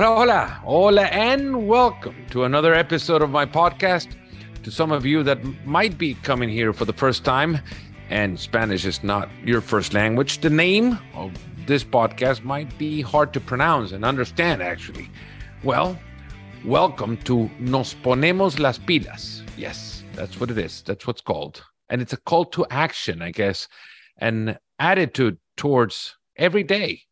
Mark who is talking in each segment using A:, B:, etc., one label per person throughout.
A: Hola, hola, hola, and welcome to another episode of my podcast. To some of you that might be coming here for the first time, and Spanish is not your first language, the name of this podcast might be hard to pronounce and understand, actually. Well, welcome to Nos Ponemos las Pilas. Yes, that's what it is. That's what's called. And it's a call to action, I guess, an attitude towards every day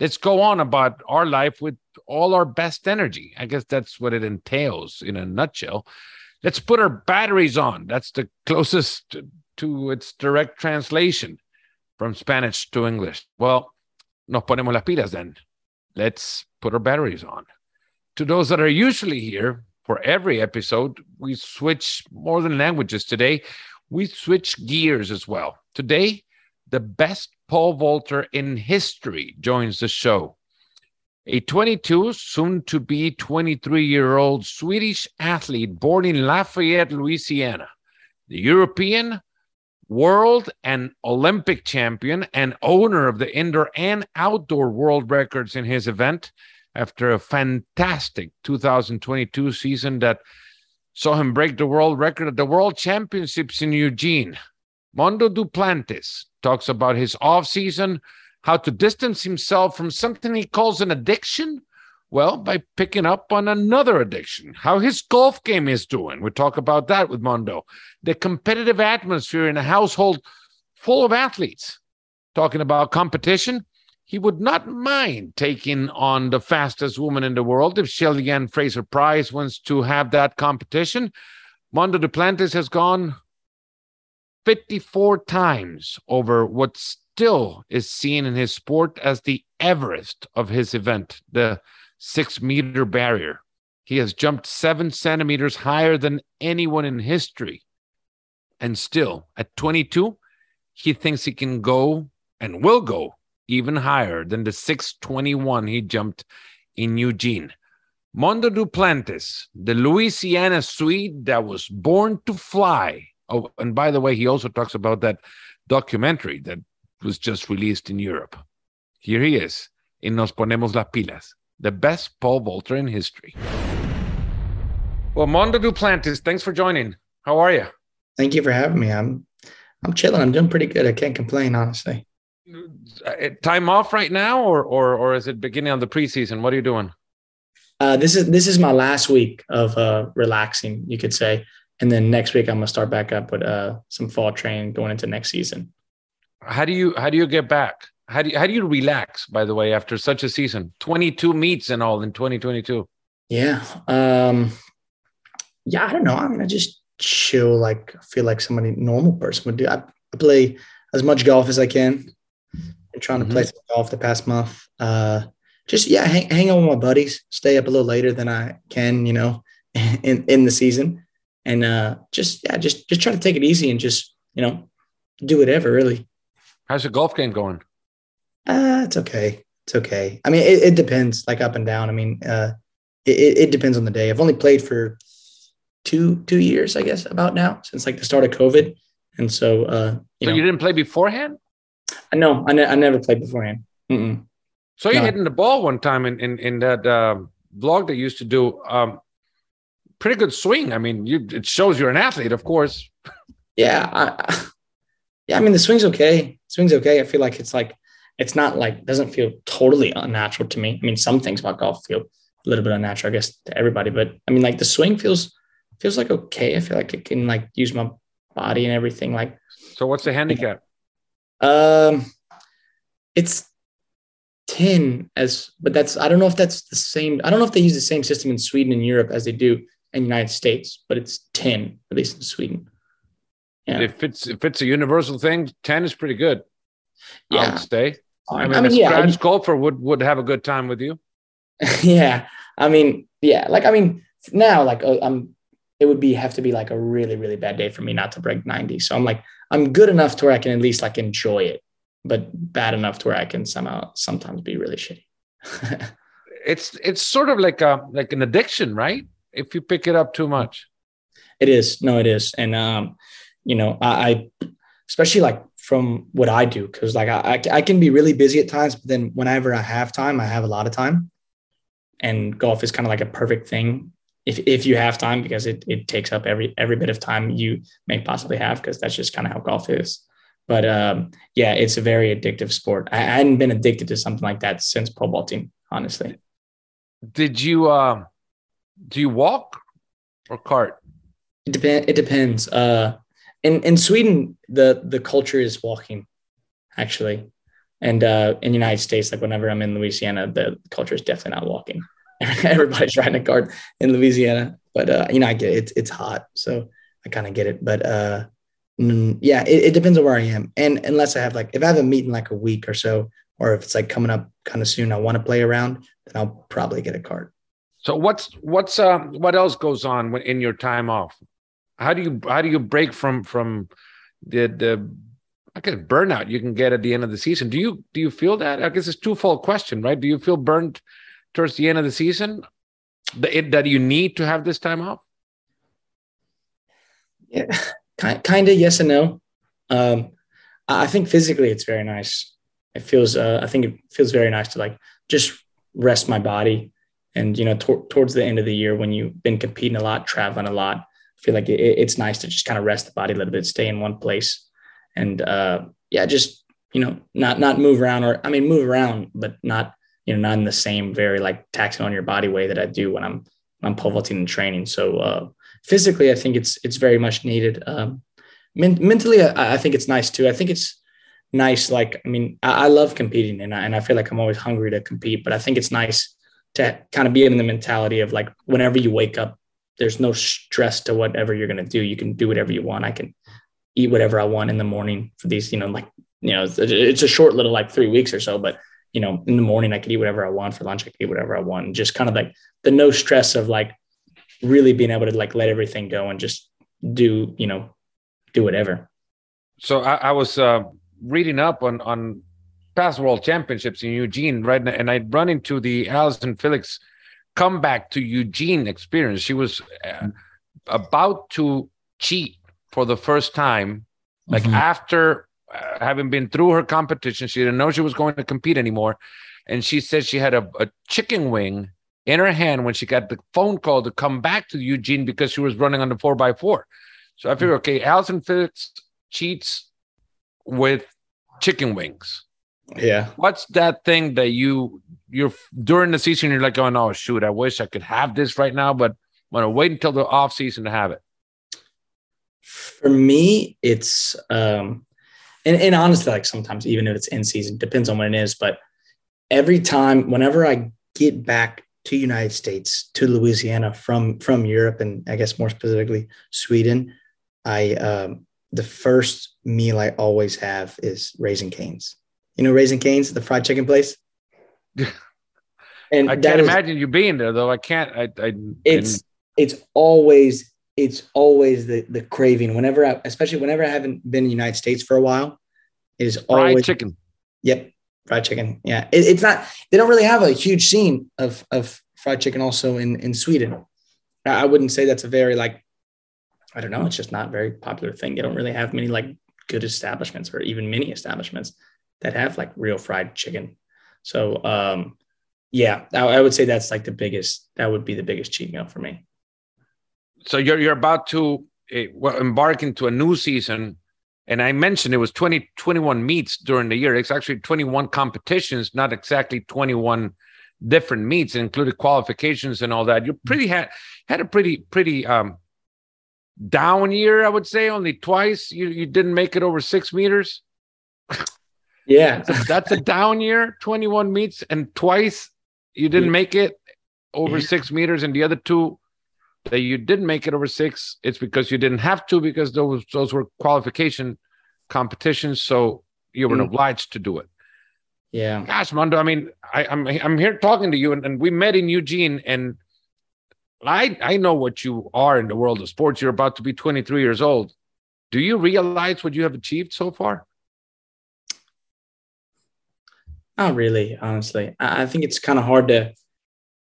A: let's go on about our life with all our best energy. I guess that's what it entails in a nutshell. Let's put our batteries on. That's the closest to, to its direct translation from Spanish to English. Well, nos ponemos las pilas then. Let's put our batteries on. To those that are usually here for every episode, we switch more than languages today. We switch gears as well. Today, the best pole vaulter in history joins the show. A 22, soon to be 23 year old Swedish athlete born in Lafayette, Louisiana, the European, world, and Olympic champion, and owner of the indoor and outdoor world records in his event after a fantastic 2022 season that saw him break the world record at the World Championships in Eugene. Mondo Duplantis talks about his off season, how to distance himself from something he calls an addiction. Well, by picking up on another addiction, how his golf game is doing. We talk about that with Mondo. The competitive atmosphere in a household full of athletes. Talking about competition, he would not mind taking on the fastest woman in the world if Shelly-Ann Fraser Pryce wants to have that competition. Mondo Duplantis has gone 54 times over what still is seen in his sport as the Everest of his event, the six meter barrier. He has jumped seven centimeters higher than anyone in history. And still, at 22, he thinks he can go and will go even higher than the 621 he jumped in Eugene. Mondo Duplantis, the Louisiana Swede that was born to fly, Oh, and by the way, he also talks about that documentary that was just released in Europe. Here he is in Nos Ponemos las Pilas, the best pole vaulter in history. Well, Mondo Duplantis, thanks for joining. How are you?
B: Thank you for having me. I'm I'm chilling. I'm doing pretty good. I can't complain, honestly.
A: Uh, time off right now, or or or is it beginning of the preseason? What are you doing?
B: Uh, this is this is my last week of uh, relaxing, you could say and then next week I'm gonna start back up with uh, some fall training going into next season.
A: How do you how do you get back? How do you how do you relax? By the way, after such a season, 22 meets and all in 2022.
B: Yeah, um, yeah. I don't know. I mean, I just chill. Like feel like somebody normal person would do. I, I play as much golf as I can. I'm trying to mm-hmm. play some golf the past month. Uh, just yeah, hang, hang out with my buddies. Stay up a little later than I can, you know, in in the season and uh, just yeah, just just try to take it easy and just you know do whatever. Really.
A: How's the golf game going?
B: Uh, it's okay. It's okay. I mean, it, it depends, like up and down. I mean, uh, it, it depends on the day. I've only played for two two years, I guess, about now since like the start of COVID, and so uh,
A: you so know, you didn't play beforehand.
B: No, I, ne- I never played beforehand. Mm-mm.
A: So you're no. hitting the ball one time in in, in that uh, vlog they used to do. Um, pretty good swing. I mean, you it shows you're an athlete, of course.
B: Yeah, I, yeah. I mean, the swing's okay. Swing's okay. I feel like it's like it's not like doesn't feel totally unnatural to me. I mean, some things about golf feel a little bit unnatural, I guess, to everybody. But I mean, like the swing feels feels like okay. I feel like I can like use my body and everything. Like,
A: so what's the handicap?
B: Um, it's 10 as but that's i don't know if that's the same i don't know if they use the same system in sweden and europe as they do in the United States, but it's 10, at least in Sweden.
A: Yeah. If it's if it's a universal thing, 10 is pretty good. Yeah. I would stay. I mean, I mean a yeah, scratch golfer would would have a good time with you.
B: yeah. I mean, yeah. Like, I mean, now, like, uh, I'm, it would be have to be like a really, really bad day for me not to break 90. So I'm like, I'm good enough to where I can at least like enjoy it, but bad enough to where I can somehow sometimes be really shitty.
A: it's it's sort of like a like an addiction, right? If you pick it up too much.
B: It is. No, it is. And, um, you know, I, I especially like from what I do, because like I, I can be really busy at times, but then whenever I have time, I have a lot of time. and golf is kind of like a perfect thing if, if you have time because it, it takes up every every bit of time you may possibly have because that's just kind of how golf is but um, yeah it's a very addictive sport I, I, hadn't been addicted to something like that since pro ball team honestly
A: did you uh, do you walk or cart
B: it depends it depends uh, in in sweden the the culture is walking actually and uh, in the united states like whenever i'm in louisiana the culture is definitely not walking everybody's riding a cart in Louisiana. But uh, you know, I get it. It's, it's hot, so I kind of get it. But uh, yeah, it, it, depends on where I am, and unless I have like if I have a meeting like a week or so, or if it's like coming up kind of soon, I want to play around, then I'll probably get a cart.
A: So what's what's um what else goes on in your time off? How do you how do you break from from the the I guess burnout you can get at the end of the season? Do you do you feel that? I guess it's a twofold question, right? Do you feel burnt towards the end of the season that, that you need to have this time off?
B: Yeah, kind of yes and no. Um, I think physically it's very nice. It feels, uh, I think it feels very nice to like just rest my body. And, you know, towards the end of the year when you've been competing a lot, traveling a lot, I feel like it, it's nice to just kind of rest the body a little bit, stay in one place. And, uh, yeah, just, you know, not, not move around or, I mean, move around, but not you know, not in the same very like taxing on your body way that I do when I'm I'm pole vaulting and training. So uh, physically, I think it's it's very much needed. Um, men- mentally, I, I, think it's nice too. I think it's nice. Like, I mean, I, I love competing, and I, and I feel like I'm always hungry to compete. But I think it's nice to kind of be in the mentality of like whenever you wake up, there's no stress to whatever you're gonna do. You can do whatever you want. I can eat whatever I want in the morning for these, you know, like you know, it's a short little like three weeks or so, but you know, in the morning I could eat whatever I want. For lunch I could eat whatever I want. Just kind of like the no stress of like really being able to like let everything go and just do, you know, do whatever.
A: So I, I was uh, reading up on on past world championships in Eugene, right? And I'd run into the Allyson Felix comeback to Eugene experience. She was uh, about to cheat for the first time, like mm-hmm. after uh, having been through her competition, she didn't know she was going to compete anymore. And she said she had a, a chicken wing in her hand when she got the phone call to come back to Eugene because she was running on the four by four. So I figured, okay, Allyson Felix cheats with chicken wings.
B: Yeah.
A: What's that thing that you you're during the season you're like going, oh shoot, I wish I could have this right now, but I'm gonna wait until the off season to have it.
B: For me, it's um and, and honestly, like sometimes even if it's in season, depends on when it is. But every time, whenever I get back to United States to Louisiana from from Europe and I guess more specifically Sweden, I um, the first meal I always have is Raising Cane's. You know Raising Cane's, the fried chicken place.
A: and I can't is, imagine you being there though. I can't. I. I
B: it's it's always it's always the the craving whenever I, especially whenever I haven't been in the United States for a while, is always fried
A: chicken.
B: Yep, fried chicken. Yeah, it, it's not. They don't really have a huge scene of of fried chicken also in in Sweden. I wouldn't say that's a very like. I don't know. It's just not very popular thing. They don't really have many like good establishments or even many establishments that have like real fried chicken. So um, yeah, I, I would say that's like the biggest. That would be the biggest cheat meal for me.
A: So you're you're about to uh, embark into a new season and i mentioned it was 20 21 meets during the year. It's actually 21 competitions not exactly 21 different meets included qualifications and all that. You pretty had had a pretty pretty um down year i would say only twice. You you didn't make it over six meters
B: yeah
A: that's, a, that's a down year 21 meets and twice you didn't make it over six meters and the other two that you didn't make it over six, it's because you didn't have to because those those were qualification competitions, so you were mm. obliged to do it.
B: Yeah.
A: Gosh, Mondo, I mean, I, am I'm, I'm here talking to you, and, and we met in Eugene, and I I know what you are in the world of sports. You're about to be 23 years old. Do you realize what you have achieved so far?
B: Not really, honestly. I think it's kind of hard to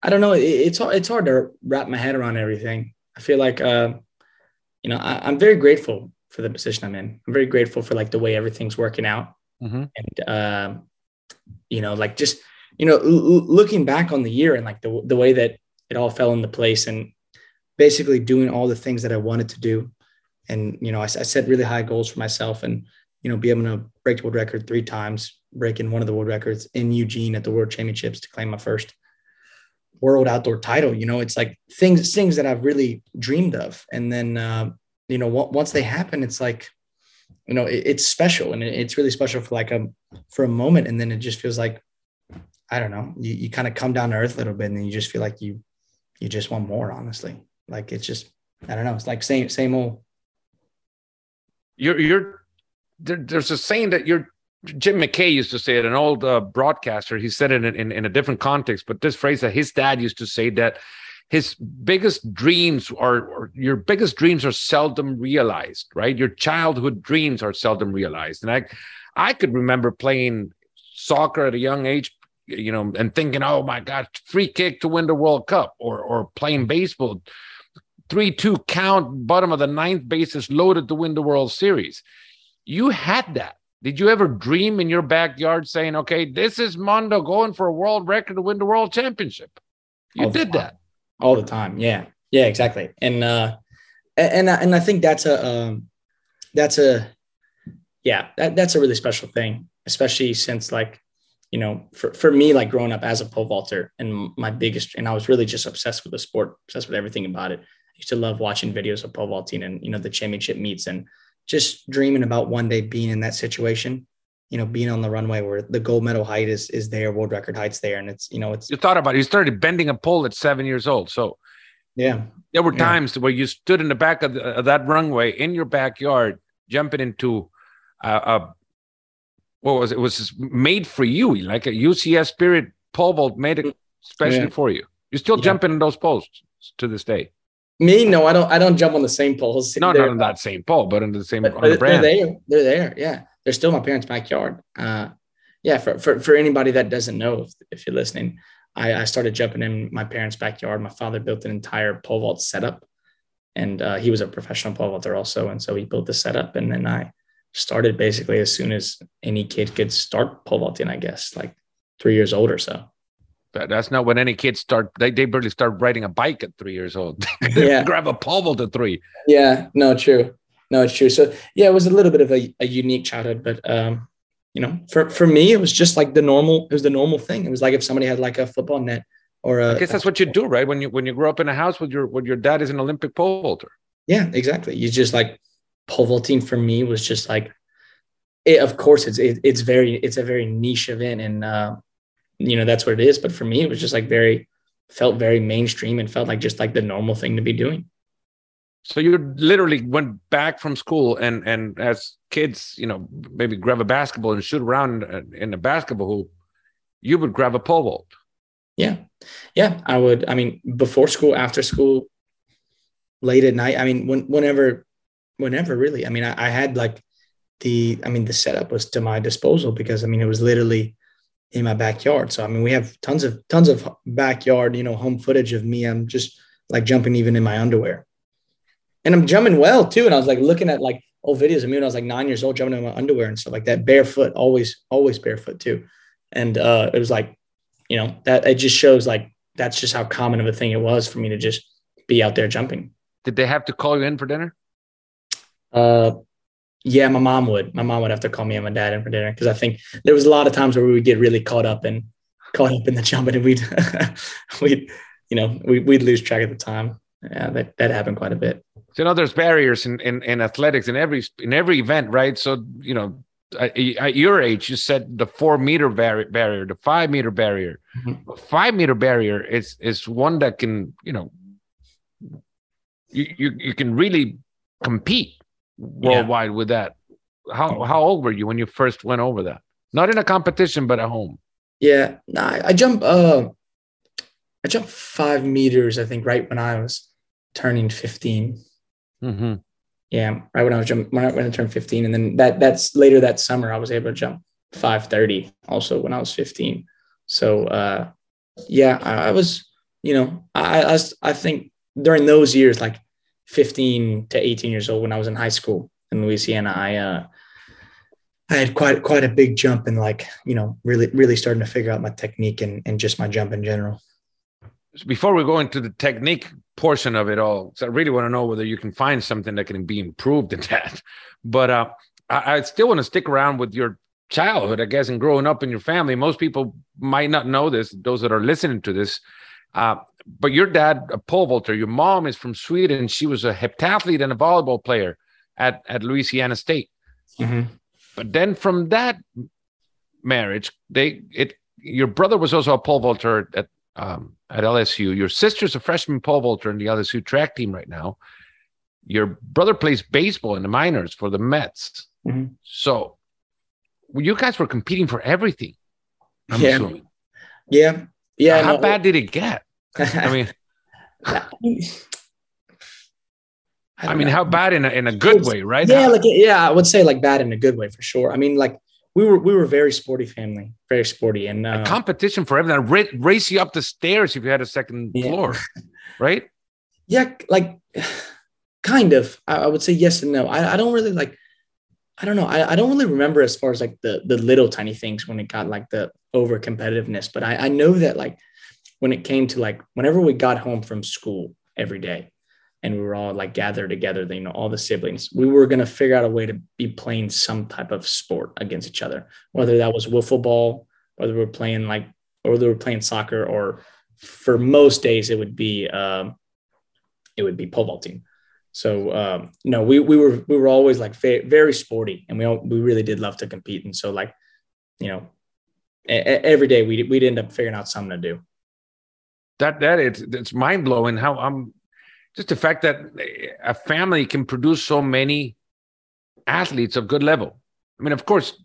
B: I don't know. It, it's it's hard to wrap my head around everything. I feel like, uh, you know, I, am very grateful for the position I'm in. I'm very grateful for like the way everything's working out, mm-hmm. and uh, you know, like just you know, l- looking back on the year and like the, the way that it all fell into place and basically doing all the things that I wanted to do. And, you know, I, I set really high goals for myself and, you know, be able to break the world record three times, breaking one of the world records in Eugene at the world championships to claim my first world outdoor title. You know, it's like things, things that I've really dreamed of. And then, uh, you know, once they happen, it's like, you know, it, it's special and it, it's really special for like a, for a moment. And then it just feels like, I don't know, you, you kind of come down to earth a little bit and then you just feel like you, you just want more, honestly. Like it's just, I don't know. It's like same, same old.
A: You're, you're, there, there's a saying that you're, Jim McKay used to say it, an old uh, broadcaster. He said it in, in, in, a different context, but this phrase that his dad used to say that his biggest dreams are, or your biggest dreams are seldom realized, right? Your childhood dreams are seldom realized. And I, I could remember playing soccer at a young age, you know, and thinking, oh my God, free kick to win the World Cup, or or playing baseball, three two count, bottom of the ninth bases loaded to win the World Series. You had that. Did you ever dream in your backyard saying, okay, this is Mondo going for a world record to win the world championship? You did that
B: all the time. Yeah, yeah, exactly. And uh, and and I think that's a um, that's a yeah that, that's a really special thing, especially since like you know for for me like growing up as a pole vaulter and my biggest and I was really just obsessed with the sport, obsessed with everything about it. I used to love watching videos of pole vaulting and you know the championship meets and just dreaming about one day being in that situation you know, being on the runway where the gold medal height is is there, world record heights there, and it's you know it's.
A: You thought about it. You started bending a pole at seven years old, so
B: yeah,
A: there were times yeah. where you stood in the back of, the, of, that runway in your backyard, jumping into a, a what was it? it? was made for you, like a UCS Spirit pole vault made it especially yeah. for you. You're still yeah. jumping in those poles to this day.
B: Me, no, I don't. I don't jump on the same poles.
A: No, not on that same pole, but on the same
B: but,
A: on the
B: brand. They're there. They're there. Yeah they're still my parents' backyard. Uh, yeah, for, for, for anybody that doesn't know, if, if you're listening, I, I started jumping in my parents' backyard. My father built an entire pole vault setup, and uh, he was a professional pole vaulter also. And so he built the setup, and then I started basically as soon as any kid could start pole vaulting, I guess, like three years old or so.
A: But that's not when any kids start. They, they barely start riding a bike at three years old.
B: yeah,
A: grab a pole vault at three.
B: Yeah, no, true no, it's true. So yeah, it was a little bit of a, a unique childhood, but um, you know, for for me, it was just like the normal. It was the normal thing. It was like if somebody had like a football net or a.
A: I guess that's what you do, right? When you when you grow up in a house with your with your dad is an Olympic pole vaulter.
B: Yeah, exactly. You just like pole vaulting for me was just like, it, of course, it's it, it's very it's a very niche event, and uh, you know that's what it is. But for me, it was just like very felt very mainstream and felt like just like the normal thing to be doing.
A: So you literally went back from school and and as kids, you know, maybe grab a basketball and shoot around in a basketball hoop. You would grab a pole vault.
B: Yeah, yeah, I would. I mean, before school, after school, late at night. I mean, when, whenever, whenever really. I mean, I, I had like the. I mean, the setup was to my disposal because I mean, it was literally in my backyard. So I mean, we have tons of tons of backyard, you know, home footage of me. I'm just like jumping even in my underwear and I'm jumping well too. And I was like looking at like old videos of me when I was like nine years old, jumping in my underwear and stuff like that, barefoot, always, always barefoot too. And uh, it was like, you know, that it just shows like that's just how common of a thing it was for me to just be out there jumping.
A: Did they have to call you in for dinner?
B: Uh, yeah, my mom would. My mom would have to call me and my dad in for dinner because I think there was a lot of times where we would get really caught up in caught up in the jumping and we'd we'd you know we, we'd lose track of the time. Yeah, that that happened quite a bit.
A: So, you know, there's barriers in, in, in athletics in every in every event, right? So, you know, at, at your age, you said the four meter bar- barrier, the five meter barrier. Mm-hmm. Five meter barrier is is one that can, you know, you you, you can really compete worldwide yeah. with that. How how old were you when you first went over that? Not in a competition, but at home.
B: Yeah, no, I, jump. Uh, I jumped five meters. I think right when I was turning fifteen.
A: Mm-hmm.
B: Yeah, right when I was jumping, when I, when I turned 15, and then that that's later that summer I was able to jump 530 also when I was 15. So uh, yeah, I, I, was, you know, I, I I think during those years, like 15 to 18 years old, when I was in high school in Louisiana, I uh, I had quite quite a big jump in like you know really really starting to figure out my technique and and just my jump in general.
A: Before we go into the technique portion of it all, I really want to know whether you can find something that can be improved in that. But uh, I, I still want to stick around with your childhood, I guess, and growing up in your family. Most people might not know this; those that are listening to this. Uh, but your dad, a pole vaulter, your mom is from Sweden. She was a heptathlete and a volleyball player at at Louisiana State.
B: Mm-hmm.
A: But then from that marriage, they it your brother was also a pole vaulter at um, at LSU. Your sister's a freshman pole vaulter in the LSU track team right now. Your brother plays baseball in the minors for the Mets.
B: Mhm.
A: So well, you guys were competing for everything. I'm
B: Yeah.
A: assuming.
B: Yeah, yeah.
A: How
B: no,
A: bad did it get? I mean, I
B: don't
A: mean,
B: know.
A: how bad in a, in a good way, right?
B: Yeah,
A: How-
B: like yeah, I would say like bad in a good way for sure. I mean, like we were we were a very sporty family, very sporty, and uh,
A: competition for everything. Ra- race you up the stairs if you had a second
B: Yeah.
A: floor, right?
B: yeah, like kind of. I, I would say yes and no. I, I don't really like. I don't know. I, I don't really remember as far as like the the little tiny things when it got like the over competitiveness, but I, I know that like when it came to like whenever we got home from school every day and we were all like gathered together, you know, all the siblings, we were gonna figure out a way to be playing some type of sport against each other, whether that was wiffle ball, whether we we're playing like or they were playing soccer, or for most days it would be um, it would be pole vaulting. So um, no, we we were we were always like very, sporty, and we all, we really did love to compete. And so like, you know, every day we we'd end up figuring out something to do.
A: That that it's it's mind blowing how I'm just the fact that a family can produce so many athletes of good level. I mean, of course,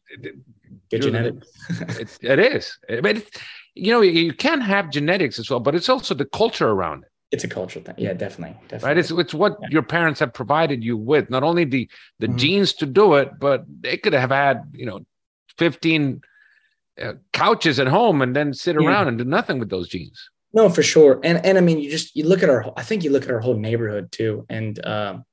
B: Good genetics.
A: it, it is, but it, you know, you, you can have genetics as well, but it's also the culture around it,
B: It's a cultural thing. Yeah, definitely, definitely.
A: right? It's it's what
B: Yeah.
A: your parents have provided you with, not only the the
B: Mhm.
A: genes to do it, but they could have had you know, fifteen uh, couches at home and then sit
B: Yeah.
A: around and do nothing with those genes.
B: No, for sure. And and I mean, you just you look at our. I think you look at our whole neighborhood too, and um,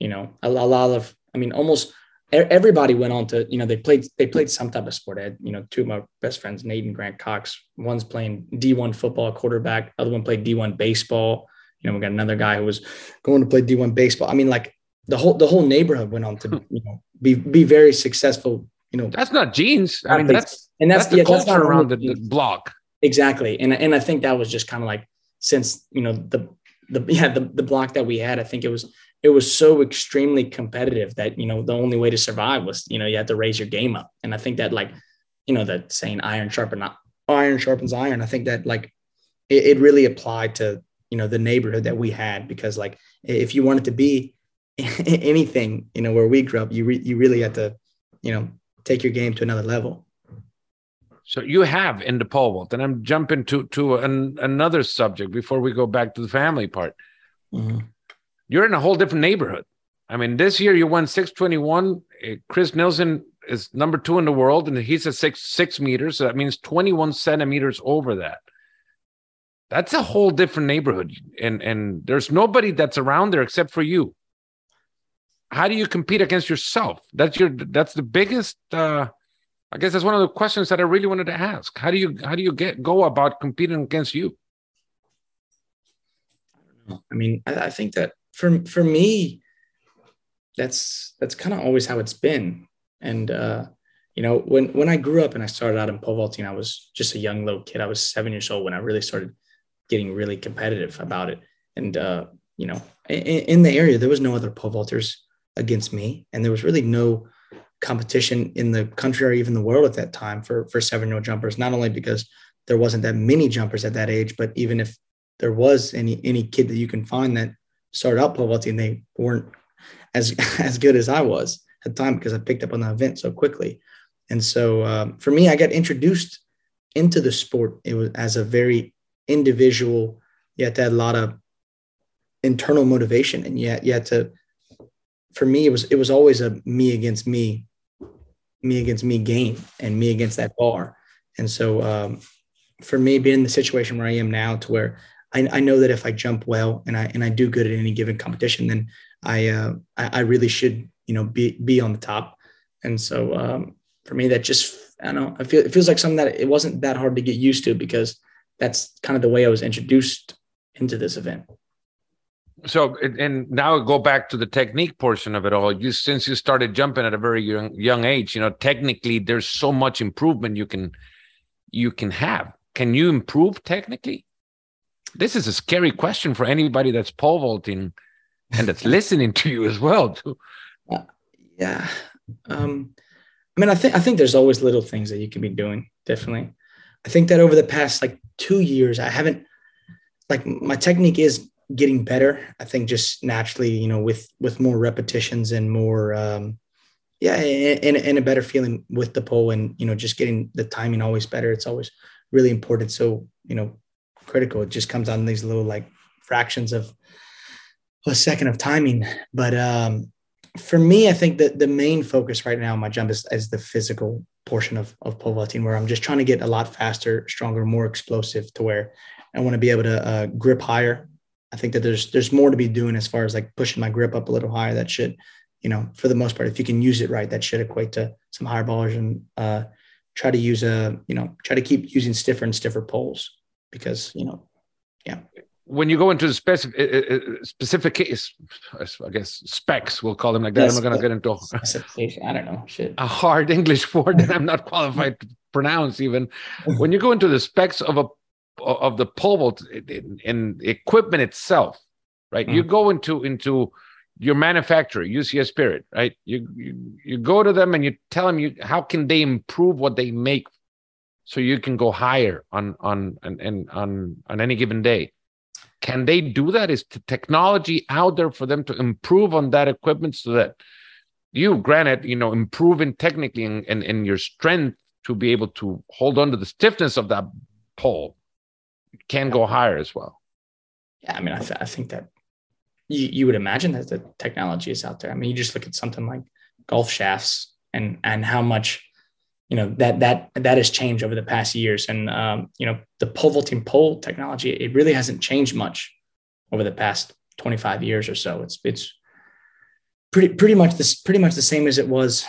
B: you know, a, a lot of. I mean, almost everybody went on to. You know, they played they played some type of sport. I had you know two of my best friends, Nate and Grant Cox. One's playing D one football, quarterback. Other one played D one baseball. You know, we got another guy who was going to play D one baseball. I mean, like the whole the whole neighborhood went on to you know be be very successful. You know,
A: That's not genes. I mean, that's
B: and
A: that's,
B: that's,
A: the
B: yeah, that's
A: culture
B: not
A: around the, the block.
B: Exactly. And and I think that was just kind of like since you know the the yeah the, the block that we had, I think it was it was so extremely competitive that you know the only way to survive was you know you had to raise your game up. And I think that like you know that saying iron sharpen iron sharpens iron. I think that like it, it really applied to you know the neighborhood that we had because like if you wanted to be anything you know where we grew up, you re, you really had to you know take your game to another level.
A: So you have in the pole vault, and I'm jumping to to an, another subject before we go back to the family part. You're in a whole different neighborhood. I mean, this year you won 621. Uh, Chris Nilsen is number two in the world, and he's at six six meters. So that means 21 centimeters over that. That's a whole different neighborhood, and and there's nobody that's around there except for you. How do you compete against yourself? That's your that's the biggest. Uh, I guess that's one of the questions that I really wanted to ask. How do you how do you get go about competing against you?
B: I mean, I, I think that for for me, that's that's kind of always how it's been. And uh, you know, when when I grew up and I started out in pole vaulting, I was just a young little kid. I was seven years old when I really started getting really competitive about it. And uh, you know, in, in the area, there was no other pole vaulters against me, and there was really no competition in the country or even the world at that time for for seven year old jumpers. Not only because there wasn't that many jumpers at that age, but even if there was any any kid that you can find that started out pole vaulting, they weren't as as good as I was at the time because I picked up on the event so quickly. And so um, for me, I got introduced into the sport. It was as a very individual. You had a lot of internal motivation, and yet you had to. For me, it was it was always a me against me, me against me game, and me against that bar. And so um, for me, being in the situation where I am now, to where I, I know that if I jump well and I and I do good at any given competition, then I uh, I, I really should you know be be on the top. And so um, for me that just I don't know. I feel it feels like something that it wasn't that hard to get used to because that's kind of the way I was introduced into this event.
A: So and now go back to the technique portion of it all. You since you started jumping at a very young young age, you know, technically there's so much improvement you can you can have. Can you improve technically? This is a scary question for anybody that's pole vaulting and that's listening to you as well. Too.
B: Uh, yeah. Um, I mean, I think I think there's always little things that you can be doing. Definitely, I think that over the past like two years, I haven't like my technique is getting better. I think just naturally, you know, with with more repetitions and more, um, yeah, and, and a better feeling with the pole, and you know, just getting the timing always better. It's always really important. So you know, critical. It just comes on these little like fractions of a second of timing, but um, for me, I think that the main focus right now, my jump is, is the physical portion of, of pole vaulting, where I'm just trying to get a lot faster, stronger, more explosive to where I want to be able to uh, grip higher. I think that there's there's more to be doing as far as like pushing my grip up a little higher. That should, you know, for the most part, if you can use it right, that should equate to some higher ballers and uh, try to use a, you know, try to keep using stiffer and stiffer poles because, you know, yeah
A: when you go into the specific uh, uh, specific case, I guess specs, we'll call them like that. Yes, I'm not going to get into
B: specification. I don't know shit.
A: A hard English word that I'm not qualified to pronounce. Even when you go into the specs of a of the pole vault in, in equipment itself, right? Mm. You go into into your manufacturer, UCS Spirit, right? You, you you go to them and you tell them you how can they improve what they make so you can go higher on on and on on any given day can they do that? Is the technology out there for them to improve on that equipment so that you, granted, you know, improving technically and in, in, in, your strength to be able to hold on to the stiffness of that pole can go higher as well?
B: Yeah, I mean, I, th- I think that you, you would imagine that the technology is out there. I mean, you just look at something like golf shafts and and how much you know that that that has changed over the past years and um, you know the pole vaulting pole technology it really hasn't changed much over the past 25 years or so it's it's pretty pretty much this pretty much the same as it was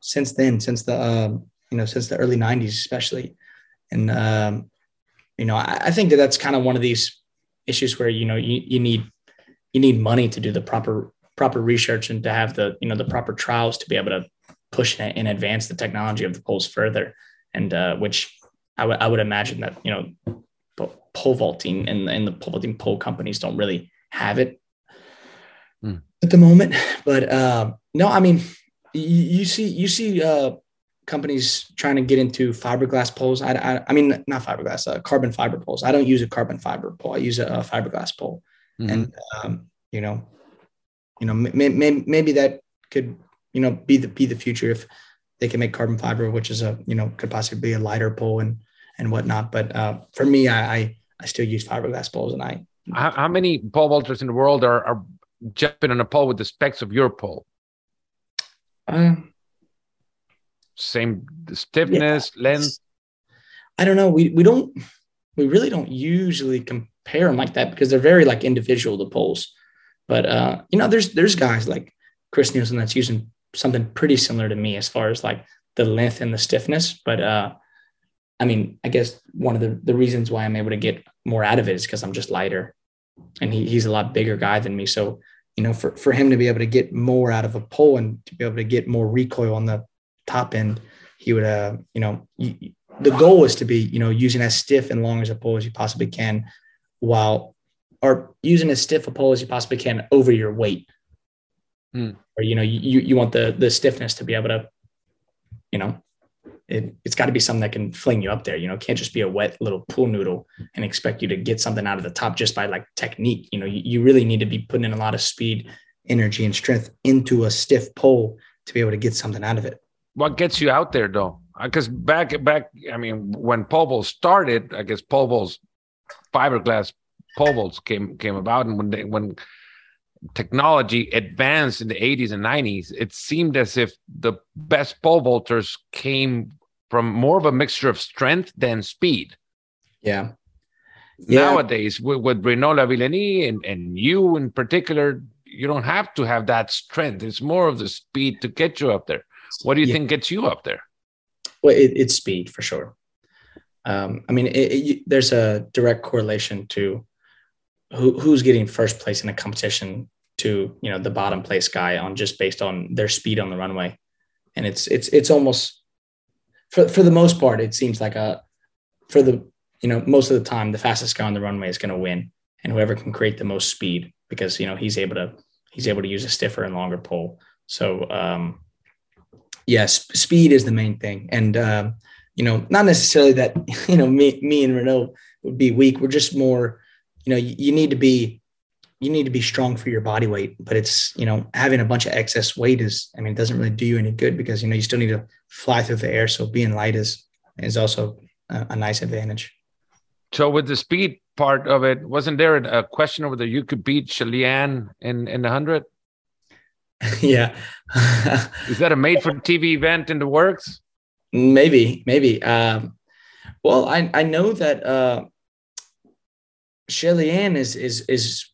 B: since then since the um, you know since the early 90s especially and um, you know I, I think that that's kind of one of these issues where you know you, you need you need money to do the proper proper research and to have the you know the proper trials to be able to push and advance the technology of the poles further, and uh, which I would I would imagine that you know pole vaulting and, and the pole vaulting pole companies don't really have it mm. at the moment. But uh, no, I mean you, you see you see uh, companies trying to get into fiberglass poles. I, I, I mean not fiberglass, uh, carbon fiber poles. I don't use a carbon fiber pole. I use a, a fiberglass pole, mm-hmm. and um, you know, you know, may, may, maybe that could you know be the be the future if they can make carbon fiber, which is a you know could possibly be a lighter pole and and whatnot. But uh, for me, I, I, I still use fiberglass poles, and I.
A: How, how many pole vaulters in the world are, are jumping on a pole with the specs of your pole?
B: Uh,
A: Same stiffness, yeah, length.
B: I don't know. We we don't we really don't usually compare them like that because they're very like individual the poles. But uh, you know, there's there's guys like Chris Nilsen that's using something pretty similar to me as far as like the length and the stiffness. But uh, I mean, I guess one of the, the reasons why I'm able to get more out of it is because I'm just lighter and he, he's a lot bigger guy than me. So, you know, for, for him to be able to get more out of a pole and to be able to get more recoil on the top end, he would, uh, you know, you, the goal is to be, you know, using as stiff and long as a pole as you possibly can while, or using as stiff a pole as you possibly can over your weight. Mm. Or you know, you you want the the stiffness to be able to, you know, it, it's got to be something that can fling you up there. You know, it can't just be a wet little pool noodle and expect you to get something out of the top just by like technique. You know, you, you really need to be putting in a lot of speed, energy, and strength into a stiff pole to be able to get something out of it.
A: What gets you out there though? Because back back, I mean, when pole vaults started, I guess pole vaults, fiberglass pole vaults came came about, and when they when technology advanced in the 80s and 90s, it seemed as if the best pole vaulters came from more of a mixture of strength than speed.
B: Yeah.
A: yeah. Nowadays, with, with Lavillenie and, and you in particular, you don't have to have that strength. It's more of the speed to get you up there. What do you yeah. think gets you up there?
B: well, it, it's speed for sure. Um, I mean, it, it, there's a direct correlation to who, who's getting first place in a competition to you know the bottom place guy on just based on their speed on the runway, and it's it's it's almost for for the most part it seems like a for the you know most of the time the fastest guy on the runway is going to win, and whoever can create the most speed because you know he's able to he's able to use a stiffer and longer pole. So um, yes, speed is the main thing, and um, you know not necessarily that you know me me and Renaud would be weak. We're just more you know you, you need to be you need to be strong for your body weight, but it's, you know, having a bunch of excess weight is, I mean, it doesn't really do you any good because, you know, you still need to fly through the air. So being light is, is also a, a nice advantage.
A: So with the speed part of it, wasn't there a question over whether you could beat Shelly-Ann in, in the hundred?
B: yeah.
A: is that a made for TV event in the works?
B: Maybe, maybe. Um, well, I, I know that, uh, Shelly-Ann is, is, is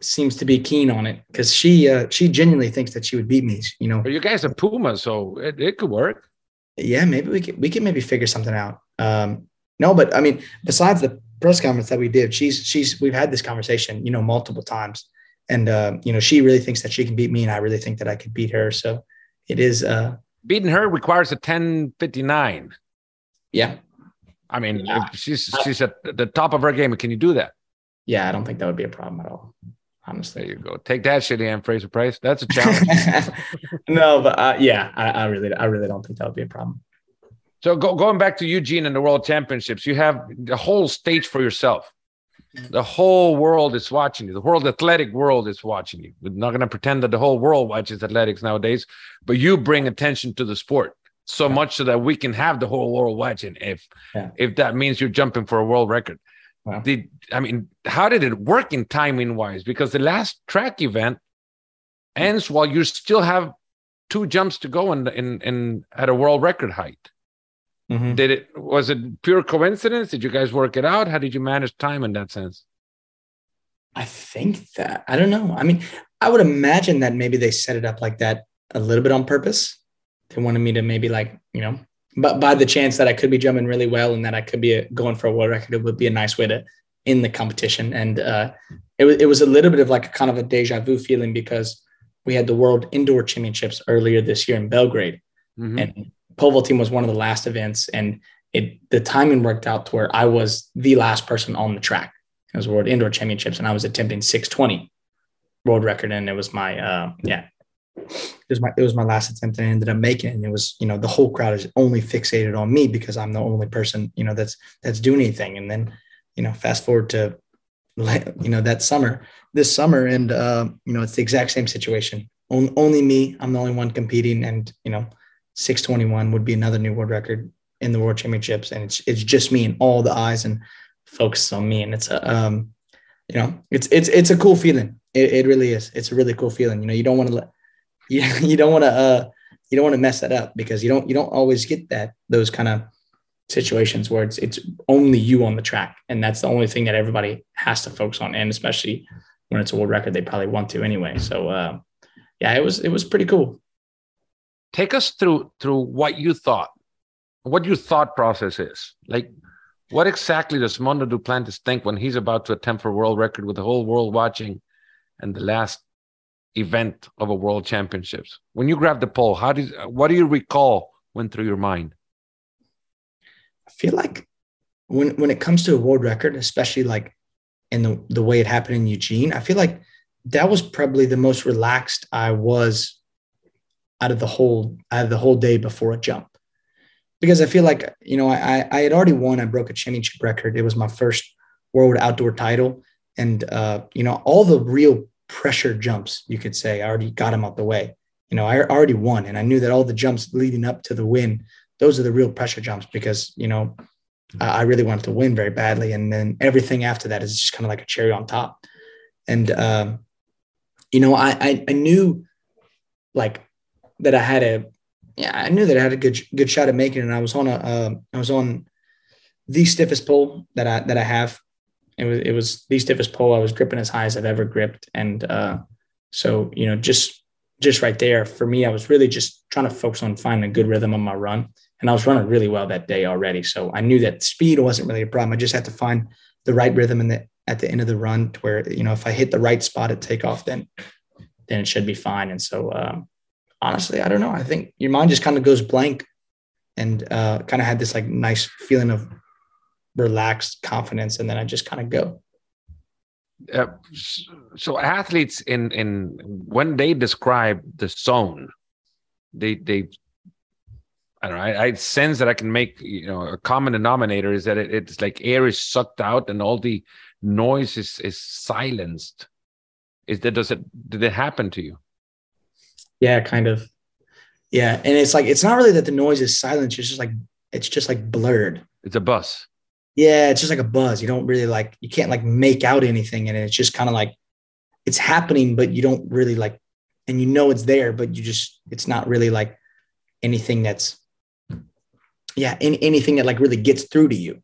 B: seems to be keen on it because she uh, she genuinely thinks that she would beat me. You know,
A: well, you guys are Puma, so it, it could work.
B: Yeah, maybe we could we can maybe figure something out. Um, no, but I mean, besides the press conference that we did, she's she's we've had this conversation, you know, multiple times, and uh, you know, she really thinks that she can beat me, and I really think that I could beat her. So it is uh,
A: beating her requires a ten fifty nine.
B: Yeah,
A: I mean, yeah. she's she's at the top of her game. Can you do that?
B: yeah, I don't think that would be a problem at all. Honestly,
A: there you go. Take that, Shelly-Ann Fraser Pryce That's a challenge.
B: no, but uh, yeah, I, I, really, I really don't think that would be a problem.
A: So go, going back to Eugene and the World Championships, you have the whole stage for yourself. The whole world is watching you. The world athletic world is watching you. We're not going to pretend that the whole world watches athletics nowadays, but you bring attention to the sport so yeah. much so that we can have the whole world watching. If yeah. if that means you're jumping for a world record, Wow. Did I mean how did it work in timing wise? Because the last track event ends while you still have two jumps to go in in, in at a world record height. Mm-hmm. Did it was it pure coincidence? Did you guys work it out? How did you manage time in that sense?
B: I think that I don't know. I mean, I would imagine that maybe they set it up like that a little bit on purpose. They wanted me to maybe like, you know, but by the chance that I could be jumping really well and that I could be a, going for a world record, it would be a nice way to in the competition. And uh, it was it was a little bit of like a kind of a deja vu feeling because we had the World Indoor Championships earlier this year in Belgrade, mm-hmm. and pole vaulting was one of the last events, and it the timing worked out to where I was the last person on the track. It was World Indoor Championships, and I was attempting 620 world record, and it was my uh, yeah it was my it was my last attempt and I ended up making it. And it was, you know, the whole crowd is only fixated on me because I'm the only person, you know, that's that's doing anything. And then, you know, fast forward to you know, that summer, this summer, and uh, you know, it's the exact same situation. On, only me, I'm the only one competing, and you know, 621 would be another new world record in the world championships. And it's it's just me and all the eyes and focus on me. And it's a um, you know, it's it's it's a cool feeling. It, it really is. It's a really cool feeling. You know, you don't want to let you, you don't want to uh, you don't want to mess that up because you don't you don't always get that those kind of situations where it's it's only you on the track and that's the only thing that everybody has to focus on and especially when it's a world record they probably want to anyway so uh, yeah it was it was pretty cool
A: take us through through what you thought what your thought process is. Like what exactly does Mondo Duplantis think when he's about to attempt for a world record with the whole world watching and the last event of a world championships? When you grab the pole how did what do you recall went through your mind?
B: I feel like when when it comes to a world record especially like in the, the way it happened in eugene i feel like that was probably the most relaxed i was out of the whole out of the whole day before a jump because i feel like you know i i had already won i broke a championship record it was my first world outdoor title and uh, you know all the real pressure jumps, you could say. I already got them out the way. You know, I already won, and I knew that all the jumps leading up to the win, those are the real pressure jumps because you know I really wanted to win very badly, and then everything after that is just kind of like a cherry on top. And um, you know, I, I I knew like that I had a yeah I knew that I had a good good shot at making it. And I was on a uh, I was on the stiffest pole that I that I have it was it was the stiffest pole I was gripping as high as I've ever gripped, and uh, so you know just just right there for me, I was really just trying to focus on finding a good rhythm on my run and I was running really well that day already. So I knew that speed wasn't really a problem. I just had to find the right rhythm in the at the end of the run to where you know if I hit the right spot at takeoff, then then it should be fine. And so um, honestly, I don't know. I think your mind just kind of goes blank, and uh, kind of had this like nice feeling of relaxed confidence, and then I just kind of go.
A: Uh, so athletes in in when they describe the zone, they they I don't know. I, I, sense that I can make you know a common denominator is that it, it's like air is sucked out and all the noise is is silenced. Is that does it did it happen to you?
B: Yeah, kind of. Yeah, and it's like it's not really that the noise is silenced. It's just like it's just like blurred.
A: It's a buzz.
B: Yeah, it's just like a buzz. You don't really like you can't like make out anything, and it's just kind of like it's happening, but you don't really like, and you know it's there, but you just it's not really like anything that's yeah, any, anything that like really gets through to you,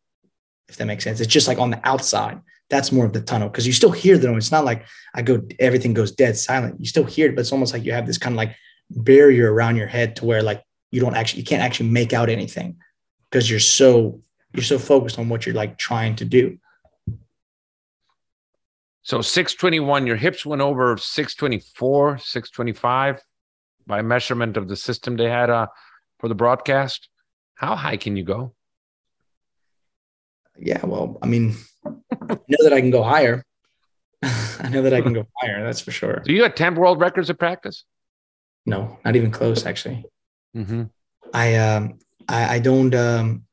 B: if that makes sense. It's just like on the outside. That's more of the tunnel because you still hear the noise. It's not like I go, everything goes dead silent. You still hear it, but it's almost like you have this kind of like barrier around your head to where like you don't actually, you can't actually make out anything because you're so, you're so focused on what you're like trying to do.
A: So 621, your hips went over 624, 625 by measurement of the system they had uh, for the broadcast. How high can you go?
B: Yeah, well, I mean, I know that I can go higher. I know that I can go higher. That's for sure.
A: Do you attempt world records of practice?
B: No, not even close. Actually,
A: mm-hmm.
B: I um, I, I don't um,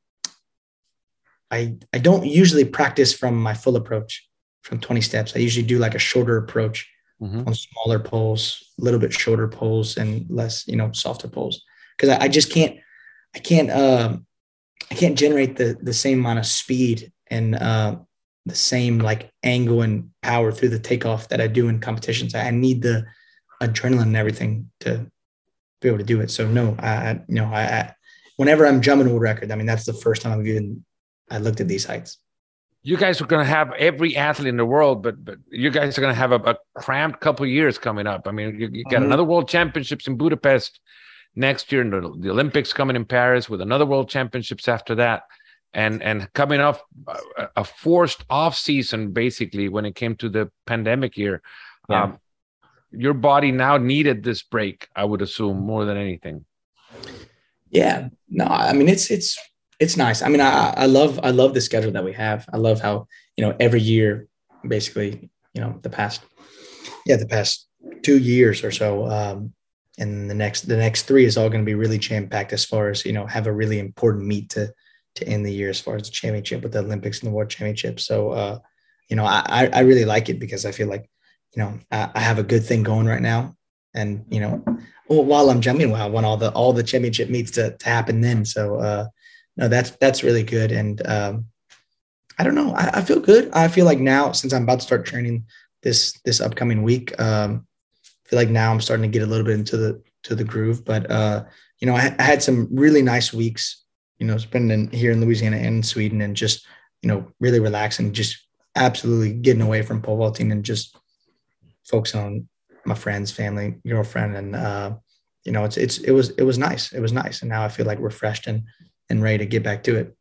B: I I don't usually practice from my full approach from 20 steps. I usually do like a shorter approach mm-hmm. on smaller poles, a little bit shorter poles, and less you know softer poles because I, I just can't I can't um, I can't generate the the same amount of speed and uh, the same like angle and power through the takeoff that I do in competitions. I need the adrenaline and everything to be able to do it. So no, I you know I, I whenever I'm jumping world record, I mean that's the first time I've even I looked at these heights.
A: You guys are going to have every athlete in the world, but but you guys are going to have a, a cramped couple years coming up. I mean, you, you got mm-hmm. another World Championships in Budapest next year, and the, the Olympics coming in Paris with another World Championships after that, and and coming off a, forced off season basically when it came to the pandemic year. Yeah. Um, your body now needed this break, I would assume, more than anything.
B: Yeah, no, I mean it's it's it's nice. I mean, I I love I love the schedule that we have. I love how you know every year, basically, you know, the past yeah the past two years or so, um, and the next the next three is all going to be really jam packed as far as you know have a really important meet to to end the year as far as the championship with the Olympics and the World Championship. So uh, you know I I really like it because I feel like you know I, I have a good thing going right now, and you know well, while I'm jumping, well, I want all the all the championship meets to, to happen then. So uh, no, that's that's really good, and um, I don't know, I, I feel good. I feel like now since I'm about to start training this this upcoming week. Um, feel like now I'm starting to get a little bit into the to the groove. But uh, you know, I, I had some really nice weeks. You know, spending here in Louisiana and Sweden, and just you know, really relaxing, just absolutely getting away from pole vaulting and just focusing on my friends, family, girlfriend, and uh, you know, it's it's it was it was nice. It was nice, and now I feel like refreshed and and ready to get back to it.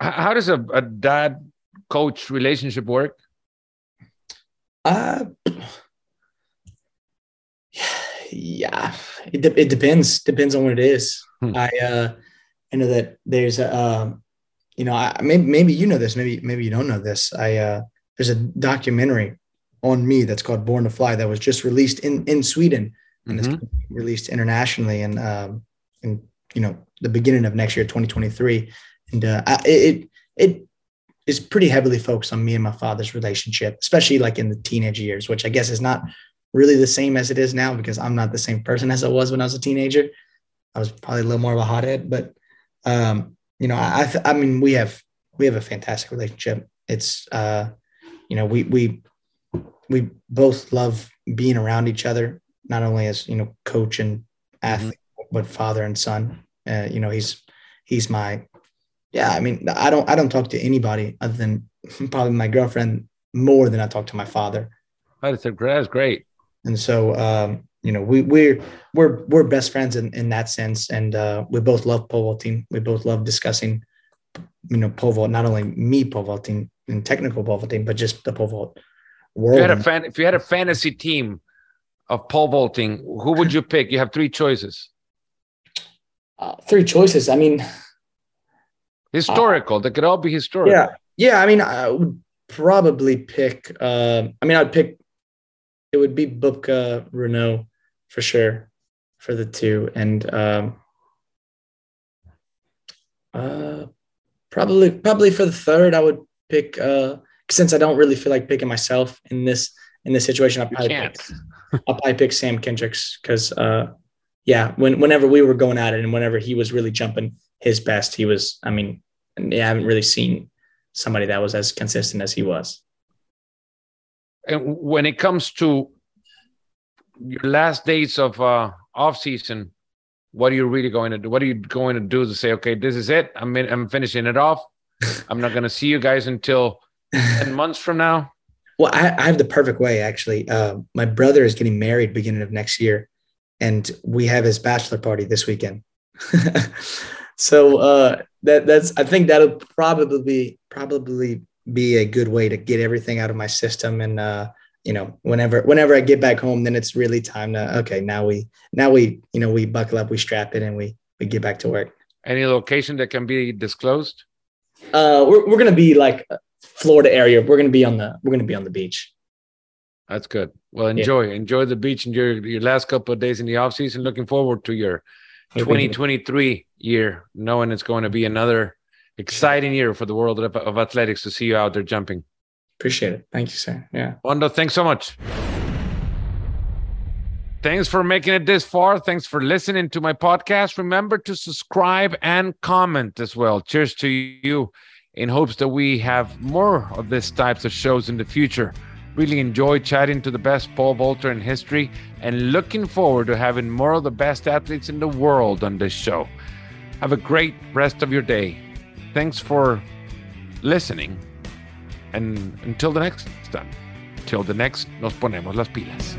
A: How does a, a dad coach relationship work?
B: Uh, yeah, it, de- it depends. Depends on what it is. Hmm. I uh, I know that there's a, um, you know, I, maybe maybe you know this. Maybe maybe you don't know this. I uh, there's a documentary on me that's called Born to Fly that was just released in in Sweden and mm-hmm. it's released internationally and um, in you know the beginning of next year, 2023. And uh, I, it it is pretty heavily focused on me and my father's relationship, especially like in the teenage years, which I guess is not really the same as it is now because I'm not the same person as I was when I was a teenager. I was probably a little more of a hothead, but um, you know, I I mean, we have we have a fantastic relationship. It's uh, you know, we we we both love being around each other, not only as you know, coach and athlete, mm-hmm. but father and son. Uh, you know, he's he's my yeah. I mean, I don't I don't talk to anybody other than probably my girlfriend more than I talk to my father.
A: That's great. That's great.
B: And so, um, you know, we we're we're we're best friends in, in that sense, and uh, we both love pole vaulting. We both love discussing, you know, pole vault. Not only me pole vaulting and technical pole vaulting, but just the pole vault world.
A: If you had a fan, if you had a fantasy team of pole vaulting, who would you pick? You have three choices.
B: Uh, three choices. I mean,
A: historical. Uh, they could all be historical.
B: Yeah, yeah. I mean, I would probably pick. Uh, I mean, I'd pick. It would be Bubka Renaud for sure for the two, and um, uh, probably probably for the third, I would pick. Uh, since I don't really feel like picking myself in this in this situation, I'll probably pick. I'll probably pick Sam Kendricks because, uh, yeah, when whenever we were going at it and whenever he was really jumping his best, he was. I mean, I haven't really seen somebody that was as consistent as he was.
A: And when it comes to your last days of uh, off season, what are you really going to do? What are you going to do to say, okay, this is it? I'm in, I'm finishing it off. I'm not going to see you guys until ten months from now.
B: Well, I, I have the perfect way actually. Uh, my brother is getting married beginning of next year, and we have his bachelor party this weekend. so uh, that that's I think that'll probably be probably be a good way to get everything out of my system and uh, you know whenever whenever I get back home, then it's really time to okay now we now we you know we buckle up, we strap it, and we we get back to work.
A: Any location that can be disclosed?
B: Uh, we're we're gonna be like Florida area. We're gonna be on the we're gonna be on the beach.
A: That's good. Well, enjoy yeah. enjoy the beach and your your last couple of days in the off season. Looking forward to your 2023 year, knowing it's going to be another exciting year for the world of, of athletics to see you out there jumping.
B: Appreciate it. Thank you, sir. Yeah.
A: Mondo, thanks so much. Thanks for making it this far. Thanks for listening to my podcast. Remember to subscribe and comment as well. Cheers to you in hopes that we have more of this types of shows in the future. Really enjoy chatting to the best pole vaulter in history and looking forward to having more of the best athletes in the world on this show. Have a great rest of your day. Thanks for listening. And until the next time, till the next, nos ponemos las pilas.